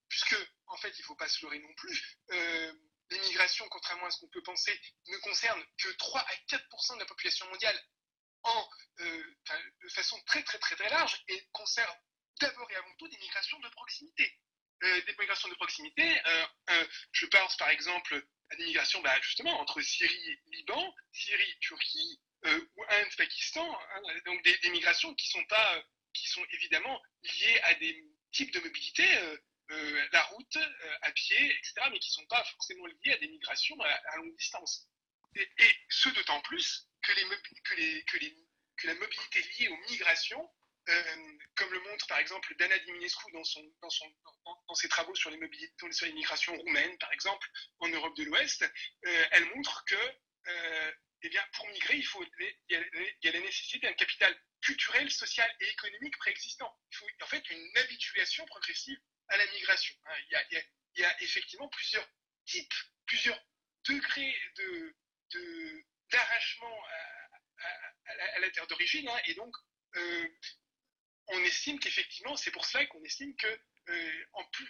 puisque en fait il ne faut pas se leurrer non plus, l'immigration, contrairement à ce qu'on peut penser, ne concerne que 3 à 4% de la population mondiale en, euh, de façon très très très très large et concerne d'abord et avant tout des migrations de proximité. Euh, des migrations de proximité, euh, je pense par exemple à des migrations bah, justement entre Syrie et Liban, Syrie, Turquie ou Inde, Pakistan, hein, donc des, des, migrations qui sont pas, qui sont évidemment liées à des types de mobilité euh, la route, euh, à pied, etc., mais qui ne sont pas forcément liés à des migrations à, longue distance. Et, ce d'autant plus que, les, que, les, que, les, que, la mobilité liée aux migrations, euh, comme le montre par exemple Dana Diminescu dans, son, dans, ses travaux sur les, mobilités, sur les migrations roumaines, par exemple, en Europe de l'Ouest, elle montre que eh bien, pour migrer, il, faut, il, y a, la nécessité d'un capital culturel, social et économique préexistant. Il faut en fait une habituation progressive à la migration. Hein. Il y, a, effectivement plusieurs types, plusieurs degrés de, d'arrachement à, la, terre d'origine. Hein. et donc, euh, on estime qu'effectivement, c'est pour cela qu'on estime que euh, en plus,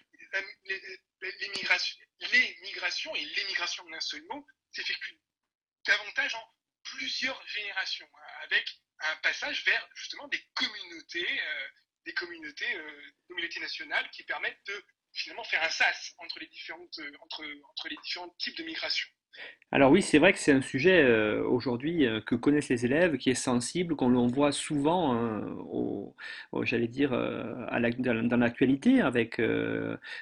les, migrations, les migrations et l'émigration d'un seul mot s'effectuent davantage en plusieurs générations, hein, avec un passage vers justement des communautés euh, des communautés, euh, communautés nationales qui permettent de finalement faire un sas entre les, différentes, euh, entre, entre les différents types de migration. Alors oui, c'est vrai que c'est un sujet euh, aujourd'hui euh, que connaissent les élèves, qui est sensible, qu'on l'on voit souvent, hein, j'allais dire, euh, dans l'actualité, avec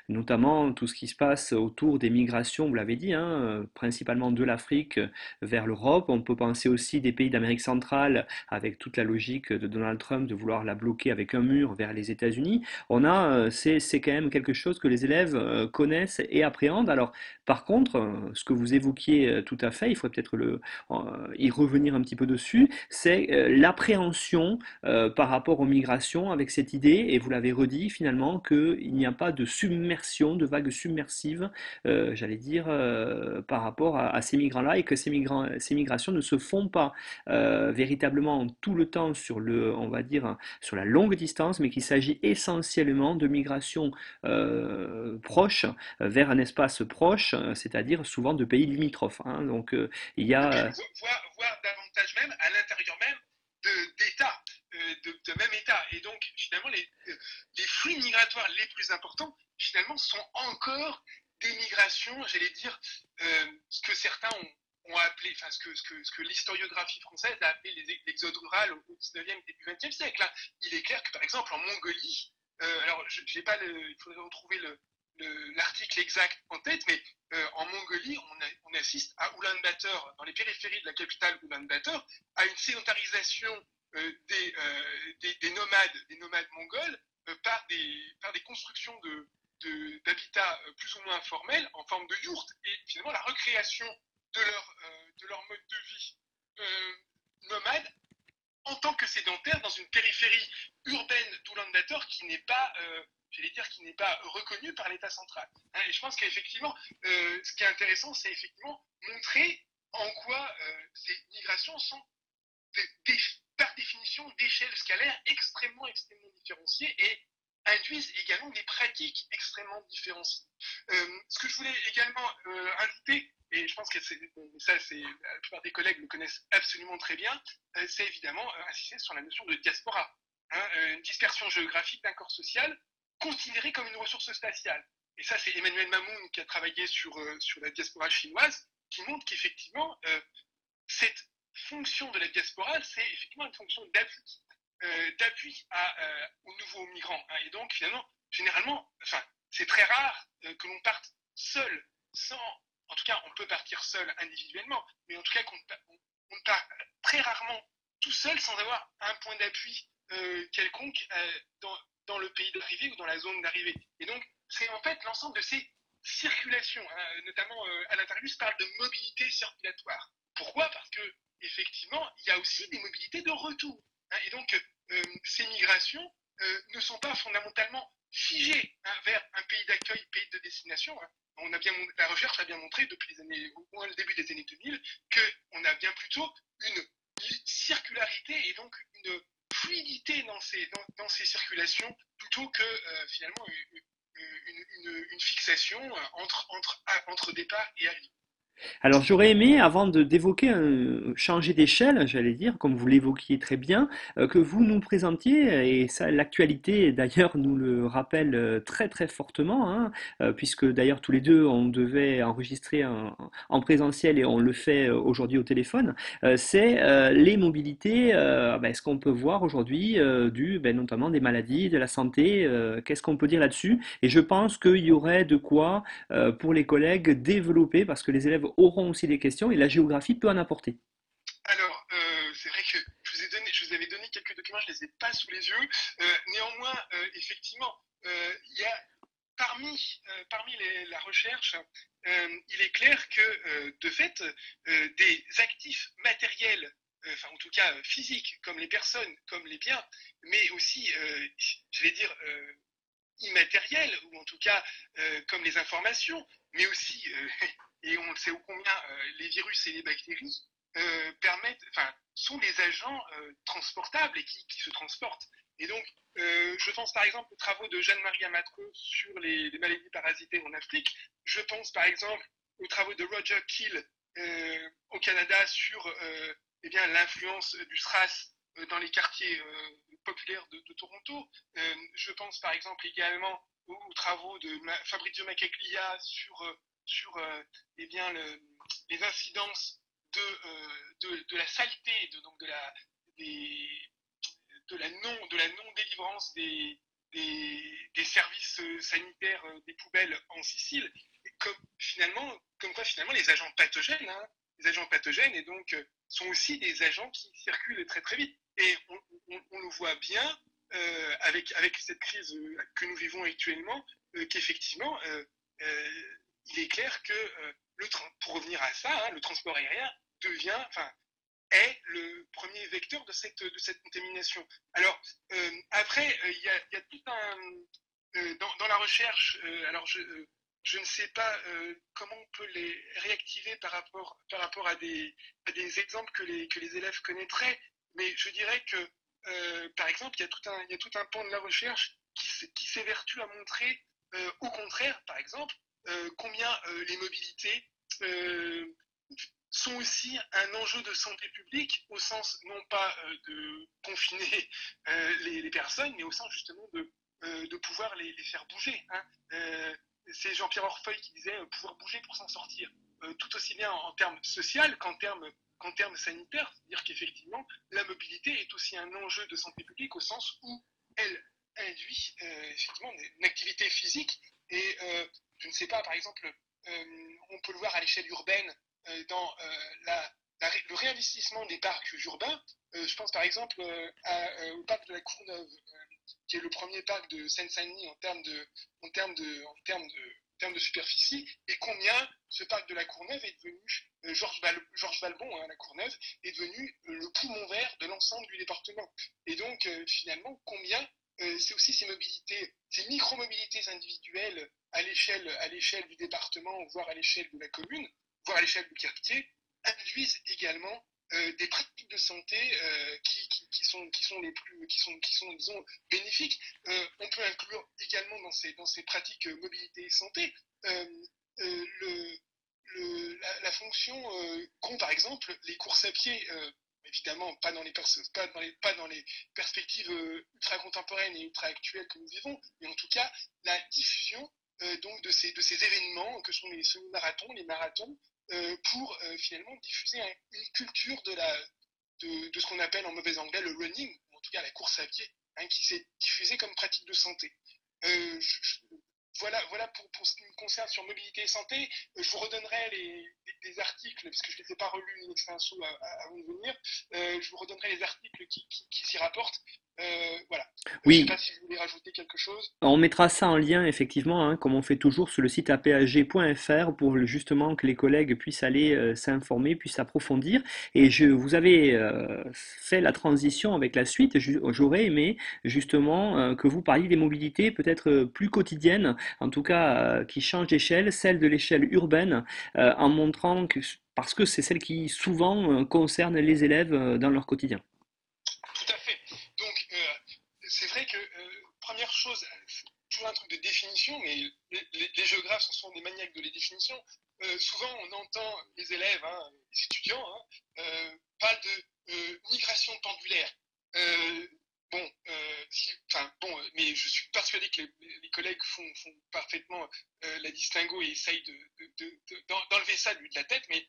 notamment tout ce qui se passe autour des migrations, vous l'avez dit, hein, principalement de l'Afrique vers l'Europe. On peut penser aussi des pays d'Amérique centrale, avec toute la logique de Donald Trump de vouloir la bloquer avec un mur vers les États-Unis. On a, c'est quand même quelque chose que les élèves connaissent et appréhendent. Alors, par contre, ce que vous évoquez euh, tout à fait, il faut peut-être le, y revenir un petit peu dessus, c'est euh, l'appréhension euh, par rapport aux migrations avec cette idée, et vous l'avez redit finalement, qu'il n'y a pas de submersion, de vagues submersives, j'allais dire, par rapport à, ces migrants-là, et que ces, ces migrations ne se font pas véritablement tout le temps sur le, on va dire, sur la longue distance, mais qu'il s'agit essentiellement de migrations proches vers un espace proche, c'est-à-dire souvent de pays limitrophes Hein, donc euh, il y a euh, voire, davantage même à l'intérieur même d'États, euh, de, même État. Et donc finalement les, les flux migratoires les plus importants finalement sont encore des migrations, j'allais dire, ce que certains ont, appelé, enfin ce que, ce que, ce que l'historiographie française a appelé l'exode rural au 19e et début 20e siècle. Hein. Il est clair que par exemple en Mongolie, alors je, j'ai pas il faudrait retrouver le, l'article exact en tête, mais euh, en Mongolie, on, assiste à Ulaanbaatar, dans les périphéries de la capitale Ulaanbaatar, à une sédentarisation euh, euh, des, nomades, des nomades mongols par, des, constructions de, d'habitats plus ou moins informels en forme de yourtes et finalement la recréation de leur, de leur mode de vie nomade en tant que sédentaire dans une périphérie urbaine d'Ulaanbaatar qui n'est pas j'allais dire, qui n'est pas reconnu par l'État central. Hein, et je pense qu'effectivement, euh, ce qui est intéressant, c'est effectivement montrer en quoi euh, ces migrations sont par définition d'échelle scalaire extrêmement, extrêmement différenciées et induisent également des pratiques extrêmement différenciées. Euh, ce que je voulais également ajouter, et je pense que ça, c'est, la plupart des collègues le connaissent absolument très bien, c'est évidemment insister sur la notion de diaspora. Hein, une dispersion géographique d'un corps social considérée comme une ressource spatiale. Et ça, c'est Emmanuel Mamoun qui a travaillé sur, euh, sur la diaspora chinoise, qui montre qu'effectivement, euh, cette fonction de la diaspora, c'est effectivement une fonction d'appui, d'appui aux nouveaux migrants. Hein. Et donc, finalement, généralement, enfin, c'est très rare que l'on parte seul, sans, en tout cas, on peut partir seul individuellement, mais en tout cas, on part très rarement tout seul sans avoir un point d'appui euh, quelconque euh, dans, dans, le pays d'arrivée ou dans la zone d'arrivée. Et donc, c'est en fait l'ensemble de ces circulations, hein, notamment euh, à l'intérieur, je parle de mobilité circulatoire. Pourquoi? Parce que effectivement, il y a aussi des mobilités de retour. Hein, et donc, ces migrations ne sont pas fondamentalement figées hein, vers un pays d'accueil, pays de destination. On a bien, la recherche a bien montré depuis les années, au moins le début des années 2000, qu'on a bien plutôt une circularité et donc une fluidité dans ces, dans, ces circulations plutôt que euh, finalement une, fixation entre, entre, entre départ et arrivée. Alors j'aurais aimé, avant d'évoquer changer d'échelle, j'allais dire, comme vous l'évoquiez très bien, euh, que vous nous présentiez, et ça l'actualité d'ailleurs nous le rappelle euh, très très fortement, hein, euh, puisque d'ailleurs tous les deux on devait enregistrer en présentiel et on le fait aujourd'hui au téléphone, c'est les mobilités, ben, ce qu'on peut voir aujourd'hui du ben, notamment des maladies, de la santé, qu'est-ce qu'on peut dire là-dessus? Et je pense qu'il y aurait de quoi pour les collègues développer, parce que les élèves auront aussi des questions et la géographie peut en apporter. Alors, euh, c'est vrai que je vous, ai donné, avais donné quelques documents, je ne les ai pas sous les yeux. Euh, néanmoins, euh, effectivement, il y a parmi, parmi la recherche, il est clair que, de fait, des actifs matériels, enfin en tout cas physiques, comme les personnes, comme les biens, mais aussi, je vais dire, immatériels, ou en tout cas comme les informations, mais aussi et on sait au combien euh, les virus et les bactéries euh, permettent, enfin, sont des agents euh, transportables et qui, se transportent. Et donc, je pense par exemple aux travaux de Jeanne-Marie Amatreux sur les, maladies parasitaires en Afrique. Je pense par exemple aux travaux de Roger Kill au Canada sur eh bien l'influence du SRAS dans les quartiers populaires de, Toronto. je pense par exemple également aux, travaux de Fabrizio Macaglia sur sur euh, eh bien, les incidences de, euh, de, la saleté, de, donc de la, de la non, de la non délivrance des, des, services sanitaires euh, des poubelles en Sicile, comme finalement, comme quoi finalement les agents pathogènes, hein, les agents pathogènes et donc sont aussi des agents qui circulent très très vite. Et on, le voit bien avec, avec cette crise que nous vivons actuellement, qu'effectivement il est clair que, euh, pour revenir à ça, hein, le transport aérien devient, enfin, est le premier vecteur de cette, de cette contamination. Alors, euh, après, euh, il y, a, tout un... Dans, la recherche, alors je, je ne sais pas comment on peut les réactiver par rapport, par rapport à, des, à des exemples que les, que les élèves connaîtraient, mais je dirais que, par exemple, il y, a tout un, il y a tout un pan de la recherche qui, qui s'évertue à montrer, au contraire, par exemple, combien euh, les mobilités euh, sont aussi un enjeu de santé publique au sens non pas de confiner les, personnes, mais au sens justement de, de pouvoir les, faire bouger. Hein. c'est Jean-Pierre Orfeuille qui disait pouvoir bouger pour s'en sortir, tout aussi bien en, termes sociaux qu'en termes qu'en termes sanitaires, c'est-à-dire qu'effectivement, la mobilité est aussi un enjeu de santé publique au sens où elle induit effectivement une activité physique et je ne sais pas, par exemple, euh, on peut le voir à l'échelle urbaine euh, dans euh, le réinvestissement des parcs urbains. je pense par exemple au parc de la Courneuve, qui est le premier parc de Seine-Saint-Denis en termes de, superficie, et combien ce parc de la Courneuve est devenu, Georges, Valbon, hein, la Courneuve, est devenu le poumon vert de l'ensemble du département. Et donc, finalement, combien c'est aussi ces mobilités, ces micro-mobilités individuelles à l'échelle, à l'échelle du département, voire à l'échelle de la commune, voire à l'échelle du quartier, induisent également euh, des pratiques de santé euh, qui, sont, qui sont les plus, qui sont, qui sont disons, bénéfiques. Euh, on peut inclure également dans ces, dans ces pratiques mobilité et santé le, la, fonction qu'ont par exemple les courses à pied évidemment pas dans les, perspectives ultra contemporaines et ultra actuelles que nous vivons, mais en tout cas la diffusion donc de ces, événements que sont les semi-marathons, les marathons, pour finalement diffuser une culture de, ce qu'on appelle en mauvais anglais le running, ou en tout cas la course à pied, hein, qui s'est diffusée comme pratique de santé. Voilà, voilà pour, pour, ce qui me concerne sur mobilité et santé. Je vous redonnerai les, les, articles, parce que je ne les ai pas relus une extenso avant de venir. je vous redonnerai les articles qui, qui, qui s'y rapportent. Euh, voilà. Oui. Je ne sais pas si vous voulez rajouter quelque chose. On mettra ça en lien, effectivement, hein, comme on fait toujours sur le site apag.fr pour justement que les collègues puissent aller euh, s'informer, puissent approfondir. Et je, vous avez euh, fait la transition avec la suite. J'aurais aimé justement que vous parliez des mobilités peut-être plus quotidiennes, en tout cas qui changent d'échelle, celle de l'échelle urbaine, en montrant que, parce que c'est celle qui souvent concerne les élèves dans leur quotidien. première chose, toujours un truc de définition, mais les, géographes sont souvent des maniaques de les définitions. Euh, souvent, on entend les élèves, hein, les étudiants, hein, euh, parlent de euh, migration pendulaire. Bon, bon, mais je suis persuadé que les, collègues font, parfaitement la distinguo et essayent d'enlever de, ça de la tête, mais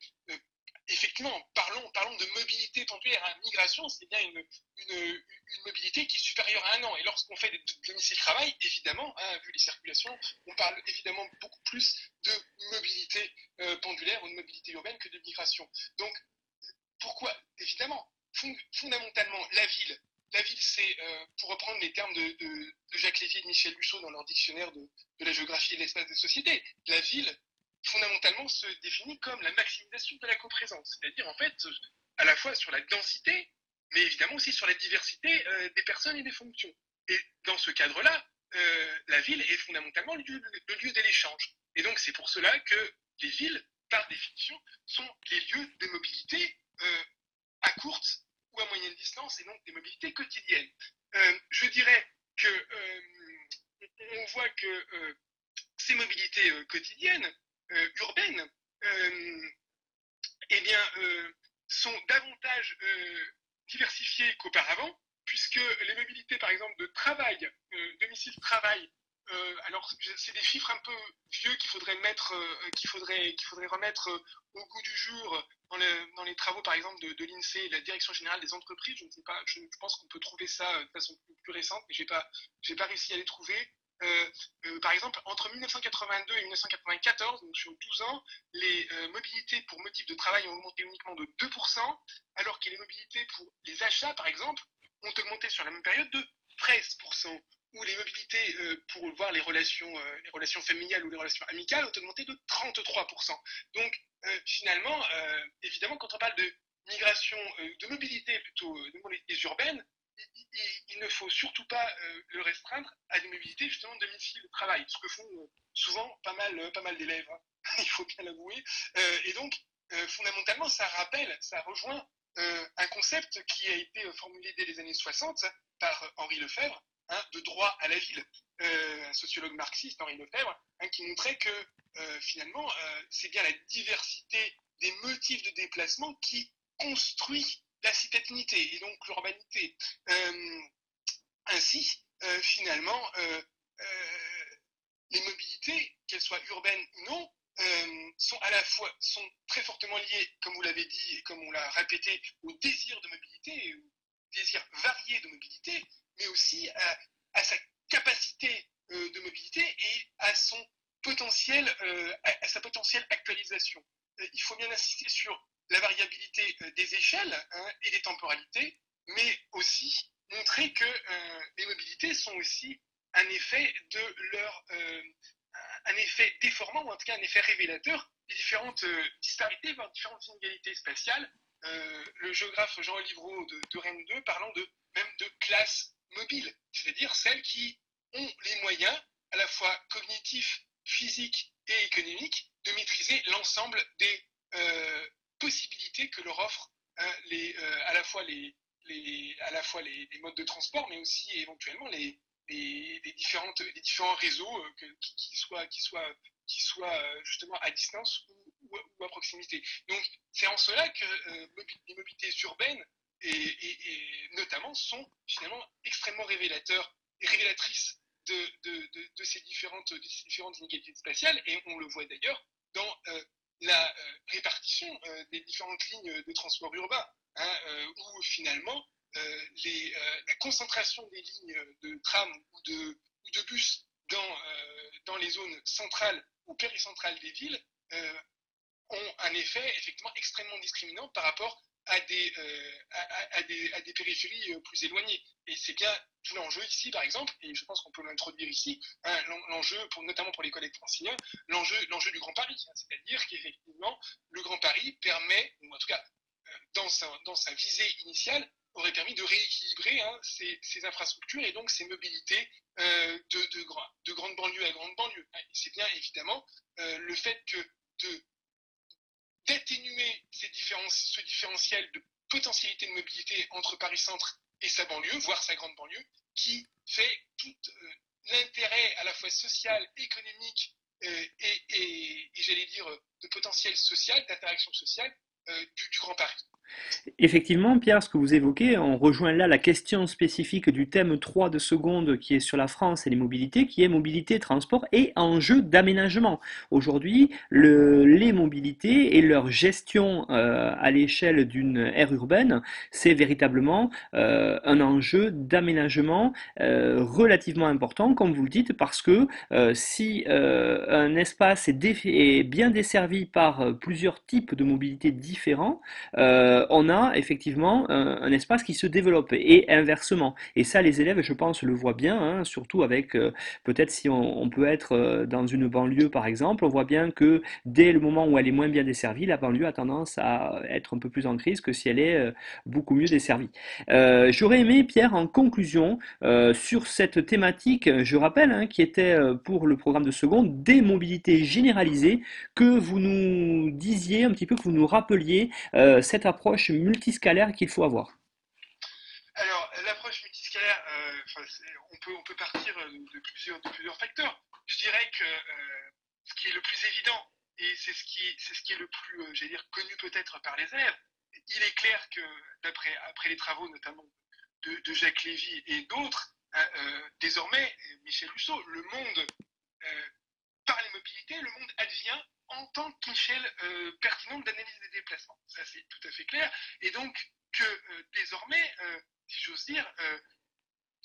effectivement, parlons, parlons de mobilité pendulaire. Hein. Migration, c'est bien une, une, mobilité qui est supérieure à un an. Et lorsqu'on fait des domicile-travail, évidemment, hein, vu les circulations, on parle évidemment beaucoup plus de mobilité euh, pendulaire ou de mobilité urbaine que de migration. Donc, pourquoi Évidemment, fondamentalement, la ville, la ville, c'est, euh, pour reprendre les termes de, Jacques Lévy et de Michel Lussot dans leur dictionnaire de, la géographie et de l'espace des sociétés, la ville, fondamentalement se définit comme la maximisation de la coprésence, c'est-à-dire en fait à la fois sur la densité, mais évidemment aussi sur la diversité euh, des personnes et des fonctions. Et dans ce cadre-là, euh, la ville est fondamentalement le lieu, de l'échange. Et donc c'est pour cela que les villes, par définition, sont les lieux de mobilité à courte à moyenne distance, et donc des mobilités quotidiennes. je dirais que on voit que ces mobilités quotidiennes, euh, urbaines euh, eh bien, euh, sont davantage diversifiées qu'auparavant, puisque les mobilités, par exemple, de travail, domicile-travail, alors, c'est des chiffres un peu vieux qu'il faudrait mettre, qu'il faudrait, qu'il faudrait remettre au goût du jour dans, les travaux, par exemple, de, l'INSEE, la Direction générale des entreprises. Je ne sais pas, je, pense qu'on peut trouver ça de façon plus, récente, mais j'ai pas, j'ai pas réussi à les trouver. Euh, euh, par exemple, entre 1982 et 1994, donc sur 12 ans, les euh, mobilités pour motifs de travail ont augmenté uniquement de 2%, alors que les mobilités pour les achats, par exemple, ont augmenté sur la même période de 13%, ou les mobilités pour voir les relations, les relations familiales ou les relations amicales ont augmenté de 33%. Donc, finalement, évidemment, quand on parle de migration, de mobilité plutôt, de mobilité urbaine, il, ne faut surtout pas euh, le restreindre à des mobilités justement de domicile de travail, ce que font euh, souvent pas mal, euh, pas mal d'élèves, hein. (laughs) il faut bien l'avouer. et donc, fondamentalement, ça rappelle, ça rejoint un concept qui a été formulé dès les années 60 par Henri Lefebvre, de droit à la ville, un sociologue marxiste, Henri Lefebvre, hein, qui montrait que finalement, c'est bien la diversité des motifs de déplacement qui construit la citadinité et donc l'urbanité. Euh, ainsi, euh, finalement, euh, les mobilités, qu'elles soient urbaines ou non, sont à la fois sont très fortement liées, comme vous l'avez dit et comme on l'a répété, au désir de mobilité, au désir varié de mobilité, mais aussi à, sa capacité de mobilité et à son potentiel, à, sa potentielle actualisation. il faut bien insister sur la variabilité euh, des échelles hein, et des temporalités, mais aussi montrer que euh, les mobilités sont aussi un effet de leur euh, un effet déformant ou en tout cas un effet révélateur des différentes disparités, voire différentes inégalités spatiales. le géographe Jean Livreau de, de Rennes 2 parlant de même de classes mobiles, c'est-à-dire celles qui ont les moyens à la fois cognitifs, physiques et économiques de maîtriser l'ensemble des possibilités que leur offrent hein, euh, à la fois, les, à la fois les, modes de transport, mais aussi éventuellement les, différentes, différents réseaux euh, qui, soient, euh, justement à distance ou, à proximité. Donc c'est en cela que les mobilités urbaines et, notamment sont finalement extrêmement révélateurs et révélatrices de, ces différentes, différentes inégalités spatiales, et on le voit d'ailleurs dans la répartition des différentes lignes de transport urbain, hein, où finalement la concentration des lignes de tram ou de, ou de bus dans, dans les zones centrales ou péricentrales des villes ont un effet effectivement extrêmement discriminant par rapport à des, euh, à, des, à des, périphéries euh, plus éloignées. Et c'est bien tout l'enjeu ici, par exemple, et je pense qu'on peut l'introduire ici, hein, l'enjeu, pour, notamment pour les collègues franciliens, l'enjeu, l'enjeu du Grand Paris. Hein, c'est-à-dire qu'effectivement, le Grand Paris permet, ou en tout cas, euh, dans sa, dans sa visée initiale, aurait permis de rééquilibrer hein, ces, ces, infrastructures et donc ces mobilités euh, de, de, de, grande banlieue à grande banlieue. C'est bien évidemment le fait que de d'atténuer ce différentiel de potentialité de mobilité entre Paris-Centre et sa banlieue, voire sa grande banlieue, qui fait tout euh, l'intérêt à la fois social, économique euh, et, j'allais dire de potentiel social, d'interaction sociale euh, du Grand Paris. Effectivement, Pierre, ce que vous évoquez, on rejoint là la question spécifique du thème 3 de seconde qui est sur la France et les mobilités, qui est mobilité, transport et enjeu d'aménagement. Aujourd'hui, le, les mobilités et leur gestion euh, à l'échelle d'une aire urbaine, c'est véritablement euh, un enjeu d'aménagement relativement important, comme vous le dites, parce que si un espace est, est, bien desservi par plusieurs types de mobilités différents, on a effectivement un, espace qui se développe et inversement. Et ça, les élèves, je pense, le voient bien, hein, surtout avec euh, peut-être si on, peut être euh, dans une banlieue, par exemple, on voit bien que dès le moment où elle est moins bien desservie, la banlieue a tendance à être un peu plus en crise que si elle est euh, beaucoup mieux desservie. J'aurais aimé, Pierre, en conclusion, sur cette thématique, je rappelle, hein, qui était pour le programme de seconde, des mobilités généralisées, que vous nous disiez un petit peu, que vous nous rappeliez cette approche multiscalaire qu'il faut avoir Alors, l'approche multiscalaire, euh, on, peut, partir euh, de plusieurs, facteurs. Je dirais que euh, ce qui est le plus évident, et c'est ce, qui, est le plus, j'allais dire, connu peut-être par les élèves, il est clair que, d'après après les travaux notamment de, Jacques Lévy et d'autres, désormais, Michel Husseau, le monde, par les mobilités, le monde advient en tant qu'échelle euh, pertinente d'analyse des déplacements. Ça, c'est tout à fait clair. Et donc, que euh, désormais, euh, si j'ose dire,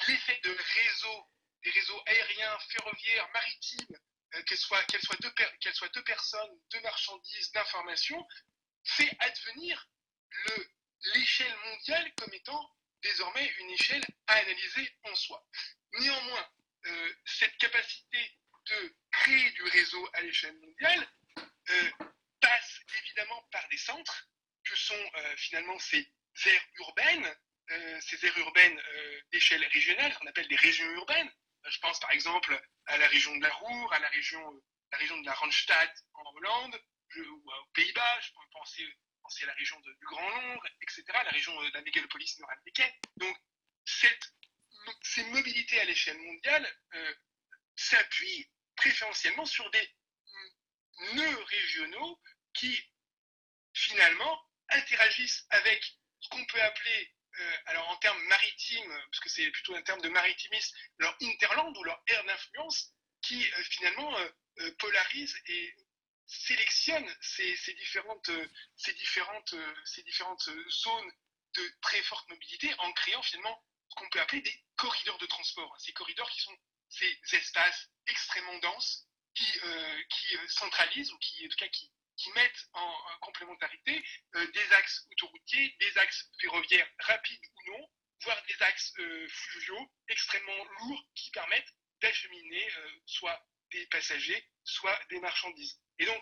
l'effet de réseau, des réseaux aériens, ferroviaires, maritimes, qu'elles soient, soient, deux soient deux personnes, deux marchandises, d'informations, fait advenir l'échelle mondiale comme étant désormais une échelle à analyser en soi. Néanmoins, cette capacité de créer du réseau à l'échelle mondiale euh, passe évidemment par des centres que sont euh, finalement ces aires urbaines, euh, ces aires urbaines d'échelle régionale, qu'on appelle des régions urbaines. Je pense par exemple à la région de la Roure, à la région, la région de la Randstad en Hollande, ou aux Pays-Bas, je peux penser, penser, à la région du Grand Londres, etc., la région de la mégalopolis nord-américaine. Donc, cette, ces mobilités à l'échelle mondiale s'appuient préférentiellement sur des nœuds régionaux qui finalement interagissent avec ce qu'on peut appeler, euh, alors en termes maritimes, parce que c'est plutôt un terme de maritimisme, leur interland ou leur aire d'influence, qui euh, finalement euh, polarise et sélectionne ces, différentes, ces, différentes, ces différentes zones de très forte mobilité en créant finalement ce qu'on peut appeler des corridors de transport. Ces corridors qui sont ces espaces extrêmement denses qui, euh, euh, centralisent ou qui, en tout cas, qui mettent en, complémentarité euh, des axes autoroutiers, des axes ferroviaires rapides ou non, voire des axes fluviaux extrêmement lourds qui permettent d'acheminer soit des passagers, soit des marchandises. Et donc,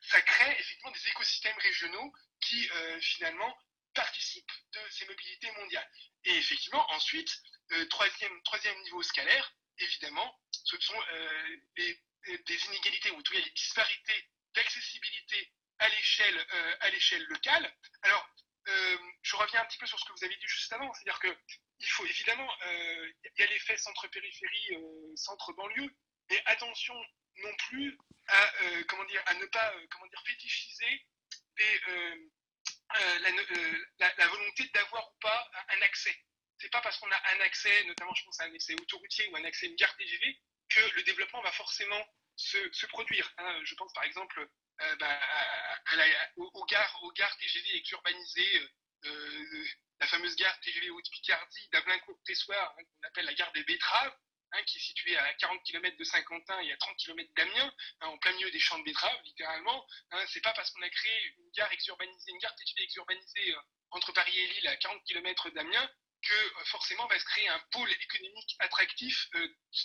ça crée effectivement des écosystèmes régionaux qui finalement participent de ces mobilités mondiales. Et effectivement, ensuite, troisième, troisième niveau scalaire, évidemment, ce sont euh, des, inégalités, ou en tout cas des disparités d'accessibilité à l'échelle euh, à l'échelle locale. Alors, euh, je reviens un petit peu sur ce que vous avez dit juste avant, c'est-à-dire que il faut évidemment, il y a l'effet centre-périphérie, centre-banlieue, mais attention non plus à comment dire à ne pas comment dire fétichiser la, volonté d'avoir ou pas un accès. C'est pas parce qu'on a un accès, notamment je pense à un accès autoroutier ou un accès à une gare TGV, que le développement va forcément se, produire. Hein. Je pense par exemple euh, bah, aux, gares, TGV exurbanisées, euh, euh, la fameuse gare TGV Haute-Picardie d'Ablincourt-Tessoir, hein, qu'on appelle la gare des Betteraves, hein, qui est située à 40 km de Saint-Quentin et à 30 km d'Amiens, en plein milieu des champs de betteraves, littéralement. c'est pas parce qu'on a créé une gare exurbanisée, une gare TGV exurbanisée entre Paris et Lille à 40 km d'Amiens que forcément va se créer un pôle économique attractif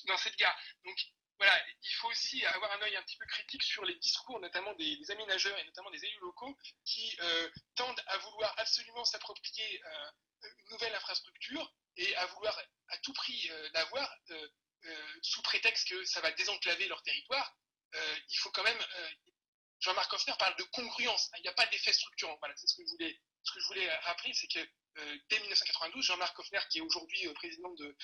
dans cette gare. Donc voilà, il faut aussi avoir un œil un petit peu critique sur les discours, notamment des, aménageurs et notamment des élus locaux, qui euh, tendent à vouloir absolument s'approprier euh, une nouvelle infrastructure et à vouloir à tout prix euh, l'avoir sous prétexte que ça va désenclaver leur territoire. il faut quand même. Jean-Marc Hoffner parle de congruence. Il n'y a pas d'effet structurant. Voilà, c'est ce que je voulais, ce que je voulais rappeler, c'est que euh, dès 1992, Jean-Marc Hoffner, qui est aujourd'hui euh, président de,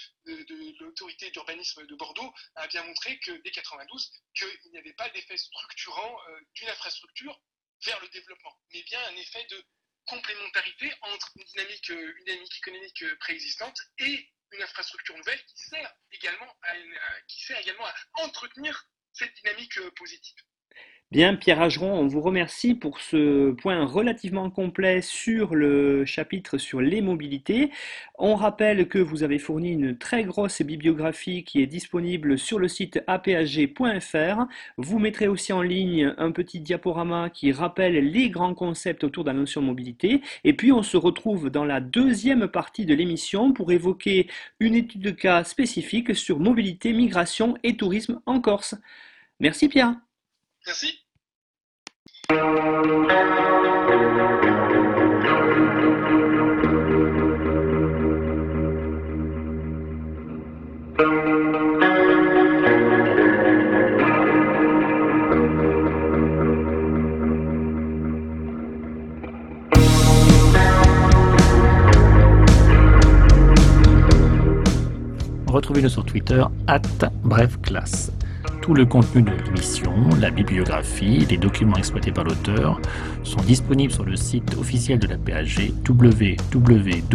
l'autorité d'urbanisme de Bordeaux, a bien montré que dès 1992, qu'il n'y avait pas d'effet structurant euh, d'une infrastructure vers le développement, mais bien un effet de complémentarité entre une dynamique, économique préexistante et une infrastructure nouvelle qui sert également à entretenir cette dynamique positive. Bien, Pierre Ageron, on vous remercie pour ce point relativement complet sur le chapitre sur les mobilités. On rappelle que vous avez fourni une très grosse bibliographie qui est disponible sur le site apag.fr. Vous mettrez aussi en ligne un petit diaporama qui rappelle les grands concepts autour de la notion de mobilité. Et puis, on se retrouve dans la deuxième partie de l'émission pour évoquer une étude de cas spécifique sur mobilité, migration et tourisme en Corse. Merci Pierre. Retrouvez-nous sur Twitter, at brefclasse. Tout le contenu de l'émission, la bibliographie, les documents exploités par l'auteur sont disponibles sur le site officiel de la PAG www.apag.fr.